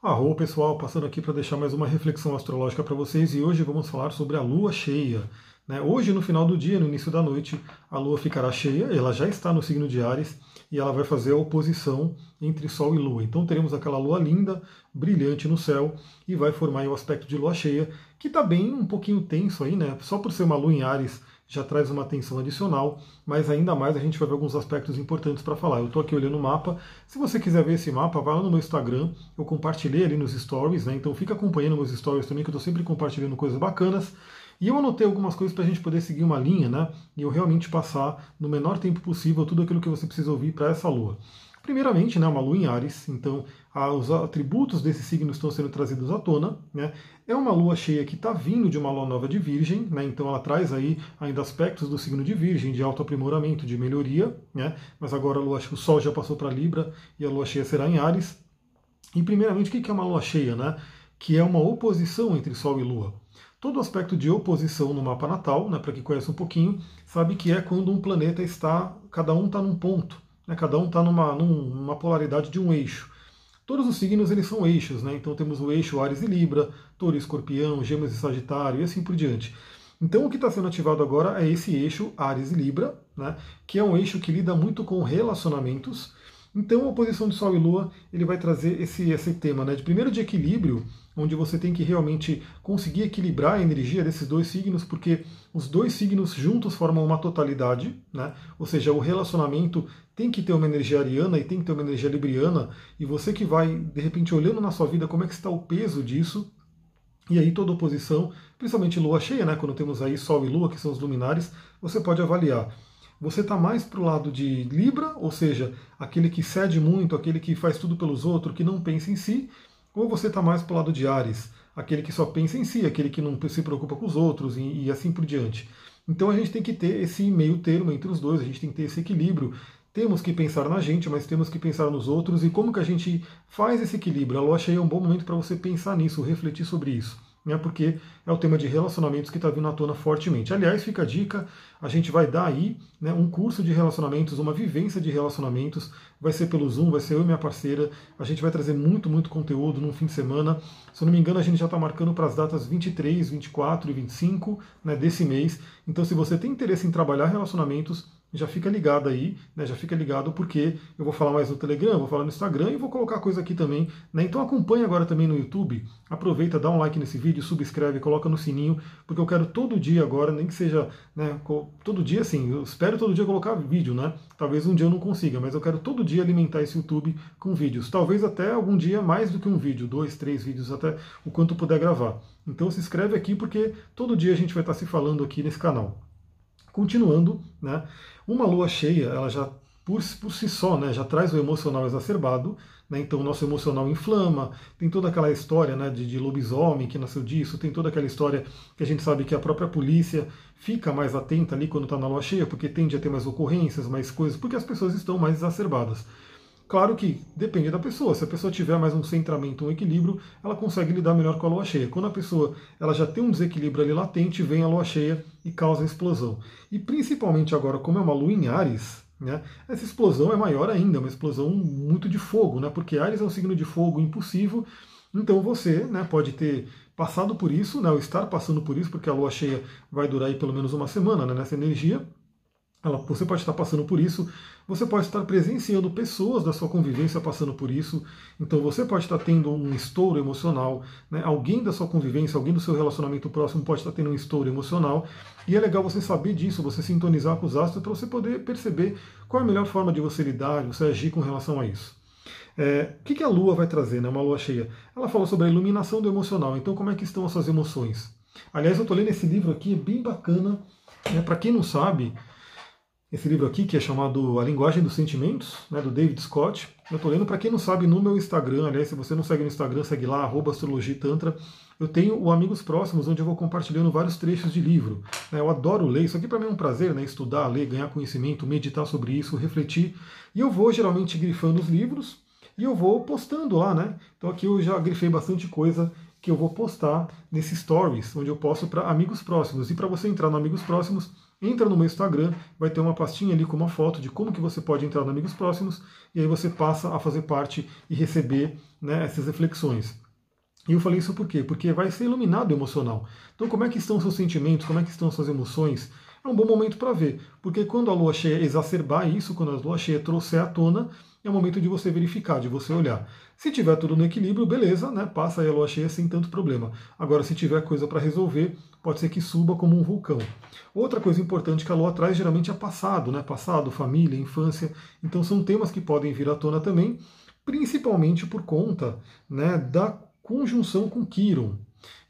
Arro pessoal, passando aqui para deixar mais uma reflexão astrológica para vocês e hoje vamos falar sobre a lua cheia. Né? Hoje, no final do dia, no início da noite, a lua ficará cheia, ela já está no signo de Ares e ela vai fazer a oposição entre Sol e Lua. Então teremos aquela lua linda, brilhante no céu e vai formar o aspecto de lua cheia, que está bem um pouquinho tenso aí, né? Só por ser uma lua em Ares já traz uma atenção adicional, mas ainda mais a gente vai ver alguns aspectos importantes para falar. Eu estou aqui olhando o mapa. Se você quiser ver esse mapa, vai lá no meu Instagram. Eu compartilhei ali nos stories, né? Então fica acompanhando meus stories também, que eu estou sempre compartilhando coisas bacanas. E eu anotei algumas coisas para a gente poder seguir uma linha, né? E eu realmente passar no menor tempo possível tudo aquilo que você precisa ouvir para essa lua. Primeiramente, né, uma lua em Ares, então os atributos desse signo estão sendo trazidos à tona. Né? É uma lua cheia que está vindo de uma lua nova de Virgem, né? então ela traz aí ainda aspectos do signo de Virgem, de autoaprimoramento, de melhoria, né? mas agora a lua, o Sol já passou para Libra e a lua cheia será em Ares. E primeiramente, o que é uma lua cheia? Né? Que é uma oposição entre Sol e Lua. Todo aspecto de oposição no mapa natal, né, para quem conhece um pouquinho, sabe que é quando um planeta está, cada um está num ponto. Né? Cada um está numa, numa polaridade de um eixo. Todos os signos eles são eixos, né? Então temos o eixo Ares e Libra, Touro e Escorpião, Gêmeos e Sagitário e assim por diante. Então o que está sendo ativado agora é esse eixo Ares e Libra, né? Que é um eixo que lida muito com relacionamentos. Então a oposição de Sol e Lua ele vai trazer esse, esse tema, né? De primeiro de equilíbrio onde você tem que realmente conseguir equilibrar a energia desses dois signos, porque os dois signos juntos formam uma totalidade, né? Ou seja, o relacionamento tem que ter uma energia ariana e tem que ter uma energia libriana, e você que vai, de repente, olhando na sua vida como é que está o peso disso, e aí toda oposição, principalmente lua cheia, né? Quando temos aí Sol e Lua, que são os luminares, você pode avaliar. Você está mais para o lado de Libra, ou seja, aquele que cede muito, aquele que faz tudo pelos outros, que não pensa em si, ou você está mais para o lado de Ares, aquele que só pensa em si, aquele que não se preocupa com os outros e, e assim por diante. Então a gente tem que ter esse meio termo entre os dois, a gente tem que ter esse equilíbrio. Temos que pensar na gente, mas temos que pensar nos outros e como que a gente faz esse equilíbrio. A lua cheia é um bom momento para você pensar nisso, refletir sobre isso né, porque é o tema de relacionamentos que está vindo à tona fortemente. Aliás, fica a dica, a gente vai dar aí né, um curso de relacionamentos, uma vivência de relacionamentos, vai ser pelo Zoom, vai ser eu e minha parceira, a gente vai trazer muito, muito conteúdo num fim de semana. Se eu não me engano, a gente já está marcando para as datas 23, 24 e 25 né, desse mês. Então, se você tem interesse em trabalhar relacionamentos, já fica ligado aí, né? Já fica ligado porque eu vou falar mais no Telegram, vou falar no Instagram e vou colocar coisa aqui também, né? Então acompanha agora também no YouTube, aproveita, dá um like nesse vídeo, subscreve, coloca no sininho, porque eu quero todo dia agora, nem que seja, né, todo dia assim, eu espero todo dia colocar vídeo, né? Talvez um dia eu não consiga, mas eu quero todo dia alimentar esse YouTube com vídeos. Talvez até algum dia mais do que um vídeo, dois, três vídeos, até o quanto puder gravar. Então se inscreve aqui porque todo dia a gente vai estar se falando aqui nesse canal. Continuando, né, uma lua cheia, ela já por, por si só, né, já traz o emocional exacerbado, né, então o nosso emocional inflama, tem toda aquela história né, de, de lobisomem que nasceu disso, tem toda aquela história que a gente sabe que a própria polícia fica mais atenta ali quando está na lua cheia, porque tende a ter mais ocorrências, mais coisas, porque as pessoas estão mais exacerbadas. Claro que depende da pessoa. Se a pessoa tiver mais um centramento, um equilíbrio, ela consegue lidar melhor com a lua cheia. Quando a pessoa ela já tem um desequilíbrio ali latente, vem a lua cheia e causa a explosão. E principalmente agora, como é uma lua em Ares, né, essa explosão é maior ainda, uma explosão muito de fogo, né, porque Ares é um signo de fogo impulsivo. Então você né, pode ter passado por isso, né, ou estar passando por isso, porque a lua cheia vai durar aí pelo menos uma semana né, nessa energia. Ela, você pode estar passando por isso, você pode estar presenciando pessoas da sua convivência passando por isso, então você pode estar tendo um estouro emocional, né? alguém da sua convivência, alguém do seu relacionamento próximo pode estar tendo um estouro emocional, e é legal você saber disso, você sintonizar com os astros para você poder perceber qual é a melhor forma de você lidar, de você agir com relação a isso. É, o que, que a Lua vai trazer, né? uma Lua cheia? Ela falou sobre a iluminação do emocional, então como é que estão as suas emoções? Aliás, eu estou lendo esse livro aqui, é bem bacana, né? para quem não sabe, esse livro aqui, que é chamado A Linguagem dos Sentimentos, né, do David Scott. Eu estou lendo, para quem não sabe, no meu Instagram, aliás, se você não segue no Instagram, segue lá, arroba astrologitantra. Eu tenho o Amigos Próximos, onde eu vou compartilhando vários trechos de livro. Né, eu adoro ler, isso aqui para mim é um prazer, né, estudar, ler, ganhar conhecimento, meditar sobre isso, refletir. E eu vou geralmente grifando os livros e eu vou postando lá, né? Então aqui eu já grifei bastante coisa que eu vou postar nesses stories, onde eu posto para amigos próximos. E para você entrar no Amigos Próximos, entra no meu Instagram, vai ter uma pastinha ali com uma foto de como que você pode entrar no Amigos Próximos, e aí você passa a fazer parte e receber né, essas reflexões. E eu falei isso por quê? Porque vai ser iluminado emocional. Então, como é que estão seus sentimentos, como é que estão suas emoções? É um bom momento para ver, porque quando a lua cheia exacerbar isso, quando a lua cheia trouxer à tona, é o momento de você verificar, de você olhar. Se tiver tudo no equilíbrio, beleza, né? Passa aí a lua cheia sem tanto problema. Agora, se tiver coisa para resolver, pode ser que suba como um vulcão. Outra coisa importante que a lua traz geralmente é passado, né? Passado, família, infância. Então são temas que podem vir à tona também, principalmente por conta né, da conjunção com Quiron.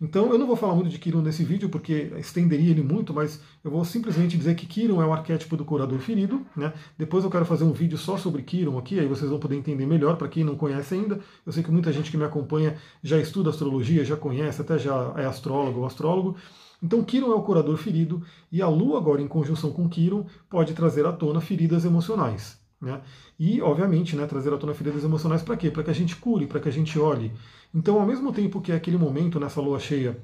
Então eu não vou falar muito de Kiron nesse vídeo porque estenderia ele muito, mas eu vou simplesmente dizer que Kiron é o arquétipo do curador ferido. Né? Depois eu quero fazer um vídeo só sobre Kiron aqui, aí vocês vão poder entender melhor para quem não conhece ainda. Eu sei que muita gente que me acompanha já estuda astrologia, já conhece, até já é astrólogo ou astrólogo. Então Kiron é o curador ferido e a Lua agora em conjunção com Kiron pode trazer à tona feridas emocionais. Né? E, obviamente, né, trazer à tona feridas emocionais para quê? Para que a gente cure, para que a gente olhe. Então, ao mesmo tempo que é aquele momento nessa lua cheia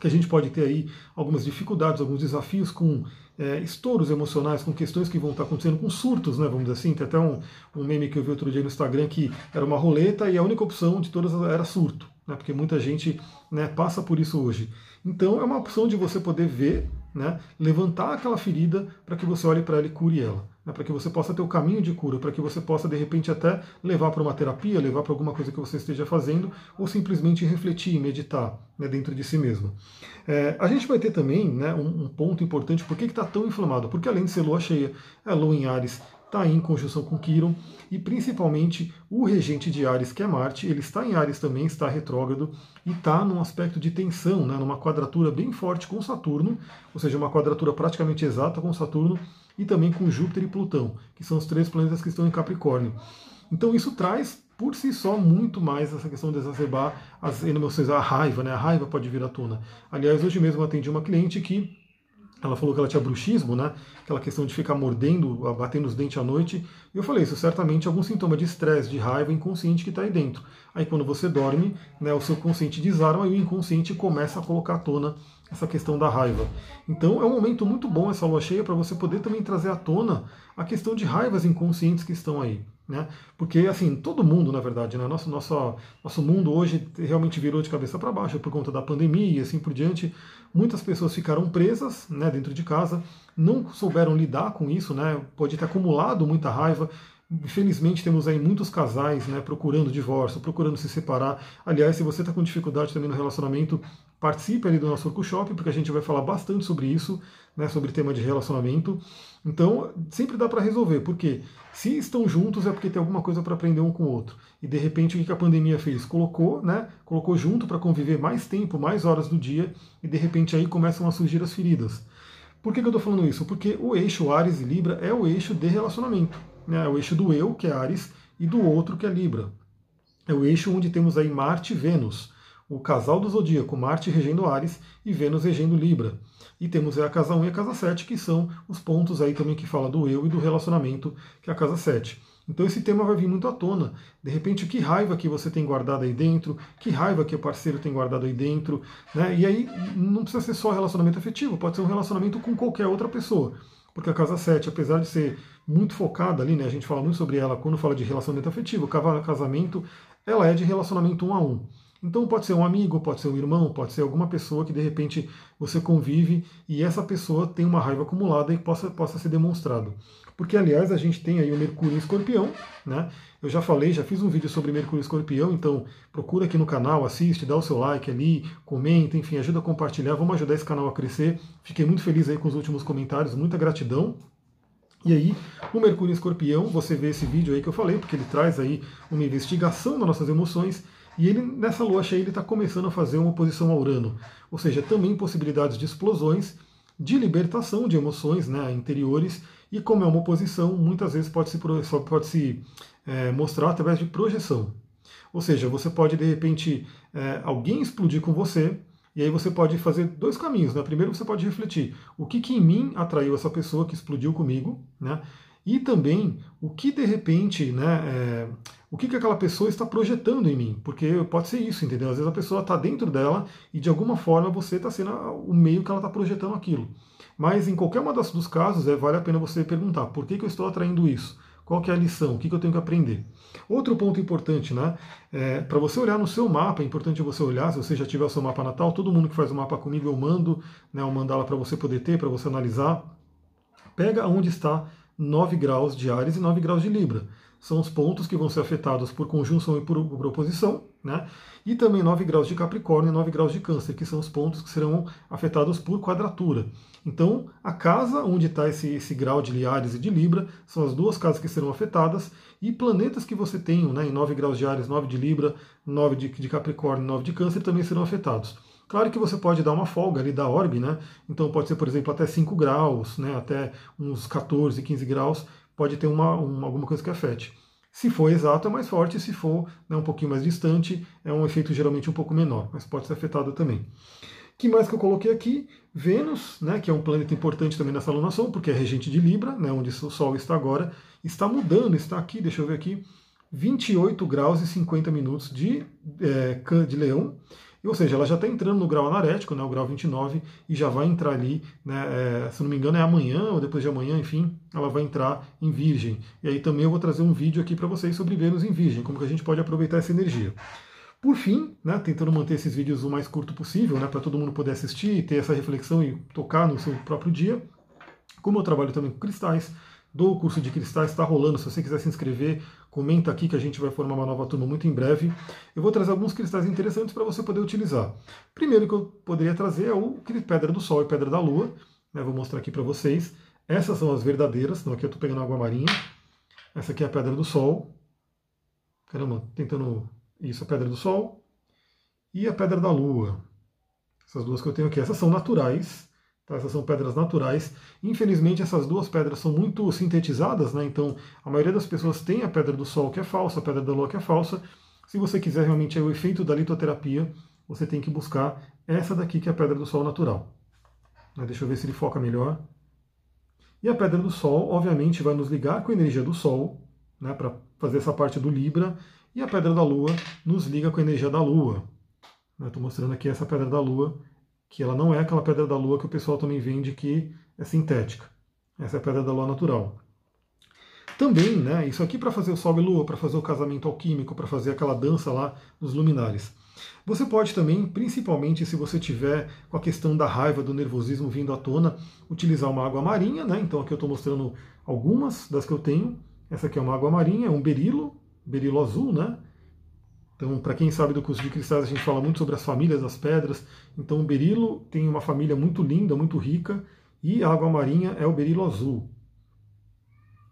que a gente pode ter aí algumas dificuldades, alguns desafios com é, estouros emocionais, com questões que vão estar acontecendo, com surtos, né, vamos dizer assim. Tem até um, um meme que eu vi outro dia no Instagram que era uma roleta e a única opção de todas era surto, né, porque muita gente né, passa por isso hoje. Então é uma opção de você poder ver, né, levantar aquela ferida para que você olhe para ela e cure ela né, para que você possa ter o caminho de cura, para que você possa de repente até levar para uma terapia, levar para alguma coisa que você esteja fazendo, ou simplesmente refletir, meditar né, dentro de si mesmo. É, a gente vai ter também né, um, um, ponto importante, por que está tão inflamado? Porque além de ser lua cheia, é lua em Ares, está em conjunção com Quiron, e principalmente o regente de Ares, que é Marte, ele está em Ares também, está retrógrado, e está num aspecto de tensão, né, numa quadratura bem forte com Saturno, ou seja, uma quadratura praticamente exata com Saturno, e também com Júpiter e Plutão, que são os três planetas que estão em Capricórnio. Então isso traz por si só muito mais essa questão de exacerbar as emoções, a raiva, né? A raiva pode vir à tona. Aliás, hoje mesmo atendi uma cliente que ela falou que ela tinha bruxismo, né? Aquela questão de ficar mordendo, batendo os dentes à noite. E eu falei, isso certamente é algum sintoma de estresse, de raiva inconsciente que está aí dentro. Aí quando você dorme, né, o seu consciente desarma e o inconsciente começa a colocar à tona essa questão da raiva. Então é um momento muito bom essa lua cheia para você poder também trazer à tona a questão de raivas inconscientes que estão aí. Né? Porque assim, todo mundo, na verdade, né? nosso, nosso, nosso mundo hoje realmente virou de cabeça para baixo por conta da pandemia e assim por diante. Muitas pessoas ficaram presas né, dentro de casa, não souberam lidar com isso, né? pode ter acumulado muita raiva. Infelizmente temos aí muitos casais né, procurando divórcio, procurando se separar. Aliás, se você está com dificuldade também no relacionamento, participe ali do nosso workshop, porque a gente vai falar bastante sobre isso, né, sobre tema de relacionamento. Então, sempre dá para resolver, porque se estão juntos é porque tem alguma coisa para aprender um com o outro. E de repente o que a pandemia fez? Colocou, né, colocou junto para conviver mais tempo, mais horas do dia, e de repente aí começam a surgir as feridas. Por que, que eu estou falando isso? Porque o eixo Ares e Libra é o eixo de relacionamento. Né? É o eixo do eu, que é Ares, e do outro, que é Libra. É o eixo onde temos aí Marte e Vênus o casal do zodíaco, Marte regendo Ares e Vênus regendo Libra. E temos a casa 1 e a casa 7, que são os pontos aí também que fala do eu e do relacionamento, que é a casa 7. Então esse tema vai vir muito à tona. De repente, que raiva que você tem guardado aí dentro, que raiva que o parceiro tem guardado aí dentro. Né? E aí não precisa ser só relacionamento afetivo, pode ser um relacionamento com qualquer outra pessoa. Porque a casa 7, apesar de ser muito focada ali, né, a gente fala muito sobre ela quando fala de relacionamento afetivo, casamento, ela é de relacionamento um a um. Então pode ser um amigo, pode ser um irmão, pode ser alguma pessoa que de repente você convive e essa pessoa tem uma raiva acumulada e possa, possa ser demonstrado. Porque, aliás, a gente tem aí o Mercúrio em Escorpião, né? Eu já falei, já fiz um vídeo sobre Mercúrio Escorpião, então procura aqui no canal, assiste, dá o seu like ali, comenta, enfim, ajuda a compartilhar, vamos ajudar esse canal a crescer. Fiquei muito feliz aí com os últimos comentários, muita gratidão. E aí, o Mercúrio Escorpião, você vê esse vídeo aí que eu falei, porque ele traz aí uma investigação das nossas emoções e ele, nessa lua cheia, ele está começando a fazer uma oposição a Urano. Ou seja, também possibilidades de explosões, de libertação de emoções né, interiores. E como é uma oposição, muitas vezes pode se, pode se é, mostrar através de projeção. Ou seja, você pode, de repente, é, alguém explodir com você, e aí você pode fazer dois caminhos. Né? Primeiro você pode refletir o que, que em mim atraiu essa pessoa que explodiu comigo, né? e também o que de repente, né, é, o que, que aquela pessoa está projetando em mim, porque pode ser isso, entendeu? Às vezes a pessoa está dentro dela e de alguma forma você está sendo o meio que ela está projetando aquilo. Mas em qualquer das, dos casos, é, vale a pena você perguntar por que, que eu estou atraindo isso? Qual que é a lição? O que, que eu tenho que aprender? Outro ponto importante, né? É, para você olhar no seu mapa, é importante você olhar, se você já tiver o seu mapa natal, todo mundo que faz o mapa comigo eu mando, né, eu mandá-la para você poder ter, para você analisar. Pega onde está 9 graus de Ares e 9 graus de Libra são os pontos que vão ser afetados por conjunção e por, por oposição, né? E também 9 graus de Capricórnio e 9 graus de Câncer, que são os pontos que serão afetados por quadratura. Então, a casa onde está esse, esse grau de Liares e de Libra são as duas casas que serão afetadas, e planetas que você tem né, em 9 graus de Ares, 9 de Libra, 9 de, de Capricórnio, 9 de Câncer também serão afetados. Claro que você pode dar uma folga ali da orbe, né? Então pode ser, por exemplo, até 5 graus, né? até uns 14, 15 graus, pode ter uma, uma, alguma coisa que afete. Se for exato, é mais forte, se for né, um pouquinho mais distante, é um efeito geralmente um pouco menor, mas pode ser afetado também. que mais que eu coloquei aqui? Vênus, né, que é um planeta importante também nessa alunação, porque é regente de Libra, né, onde o Sol está agora, está mudando, está aqui, deixa eu ver aqui, 28 graus e 50 minutos de, é, de Leão, ou seja, ela já está entrando no grau anarético, né, o grau 29, e já vai entrar ali, né, é, se não me engano é amanhã ou depois de amanhã, enfim, ela vai entrar em Virgem. E aí também eu vou trazer um vídeo aqui para vocês sobre Vênus em Virgem, como que a gente pode aproveitar essa energia. Por fim, né, tentando manter esses vídeos o mais curto possível, né, para todo mundo poder assistir, ter essa reflexão e tocar no seu próprio dia. Como eu trabalho também com cristais, do curso de cristais está rolando. Se você quiser se inscrever, comenta aqui que a gente vai formar uma nova turma muito em breve. Eu vou trazer alguns cristais interessantes para você poder utilizar. Primeiro que eu poderia trazer é o pedra do Sol e pedra da Lua. Né? Vou mostrar aqui para vocês. Essas são as verdadeiras. Então aqui eu estou pegando água marinha. Essa aqui é a pedra do Sol. Caramba, tentando. Isso, a pedra do Sol. E a pedra da Lua. Essas duas que eu tenho aqui. Essas são naturais. Tá? Essas são pedras naturais. Infelizmente, essas duas pedras são muito sintetizadas, né? então a maioria das pessoas tem a pedra do Sol que é falsa, a pedra da Lua que é falsa. Se você quiser realmente o efeito da litoterapia, você tem que buscar essa daqui que é a pedra do Sol natural. Né? Deixa eu ver se ele foca melhor. E a pedra do Sol, obviamente, vai nos ligar com a energia do Sol, né, para fazer essa parte do Libra, e a pedra da Lua nos liga com a energia da Lua. Estou mostrando aqui essa pedra da Lua, que ela não é aquela pedra da lua que o pessoal também vende que é sintética. Essa é a pedra da lua natural. Também, né, isso aqui para fazer o sol e lua, para fazer o casamento alquímico, para fazer aquela dança lá dos luminares. Você pode também, principalmente se você tiver com a questão da raiva, do nervosismo vindo à tona, utilizar uma água marinha, né? Então aqui eu estou mostrando algumas das que eu tenho. Essa aqui é uma água marinha, é um berilo, berilo azul, né? Então, para quem sabe do curso de cristais, a gente fala muito sobre as famílias das pedras. Então, o berilo tem uma família muito linda, muito rica, e a água marinha é o berilo azul.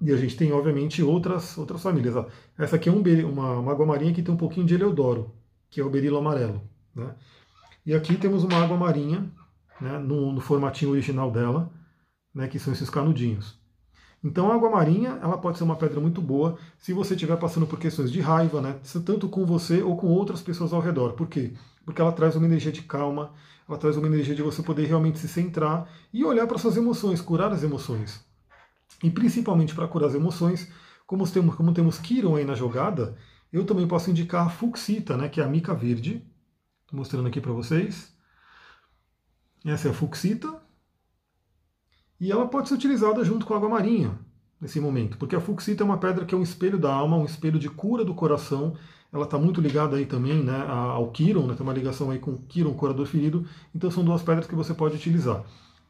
E a gente tem, obviamente, outras, outras famílias. Essa aqui é um, uma, uma, água marinha que tem um pouquinho de eleodoro, que é o berilo amarelo. Né? E aqui temos uma água marinha, né, no, no formatinho original dela, né, que são esses canudinhos. Então a água marinha ela pode ser uma pedra muito boa se você estiver passando por questões de raiva, né? tanto com você ou com outras pessoas ao redor. Por quê? Porque ela traz uma energia de calma, ela traz uma energia de você poder realmente se centrar e olhar para suas emoções, curar as emoções. E principalmente para curar as emoções, como temos, como temos Kiron aí na jogada, eu também posso indicar a Fuxita, né, que é a mica verde. Estou mostrando aqui para vocês. Essa é a Fuxita, e ela pode ser utilizada junto com a água marinha nesse momento, porque a fuxita é uma pedra que é um espelho da alma, um espelho de cura do coração. Ela está muito ligada aí também né, ao Kiron, né, tem uma ligação aí com o Kiron, curador ferido. Então são duas pedras que você pode utilizar.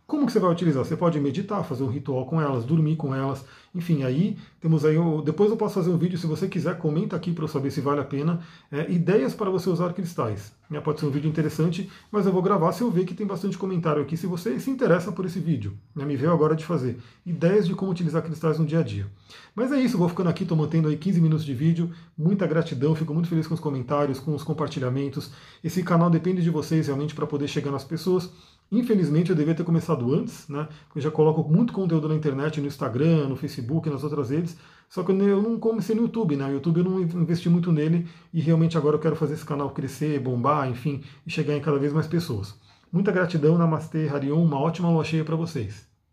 Como que você vai utilizar? Você pode meditar, fazer um ritual com elas, dormir com elas, enfim, aí temos aí, depois eu posso fazer um vídeo, se você quiser, comenta aqui para eu saber se vale a pena, é, ideias para você usar cristais. É, pode ser um vídeo interessante, mas eu vou gravar se eu ver que tem bastante comentário aqui, se você se interessa por esse vídeo. Né, me veio agora de fazer ideias de como utilizar cristais no dia a dia. Mas é isso, vou ficando aqui, estou mantendo aí 15 minutos de vídeo, muita gratidão, fico muito feliz com os comentários, com os compartilhamentos. Esse canal depende de vocês realmente para poder chegar nas pessoas. Infelizmente eu devia ter começado antes, né? Eu já coloco muito conteúdo na internet, no Instagram, no Facebook, nas outras redes. Só que eu não comecei no YouTube, né? O YouTube eu não investi muito nele e realmente agora eu quero fazer esse canal crescer, bombar, enfim, e chegar em cada vez mais pessoas. Muita gratidão, Namastê, Harion, uma ótima lua cheia para vocês.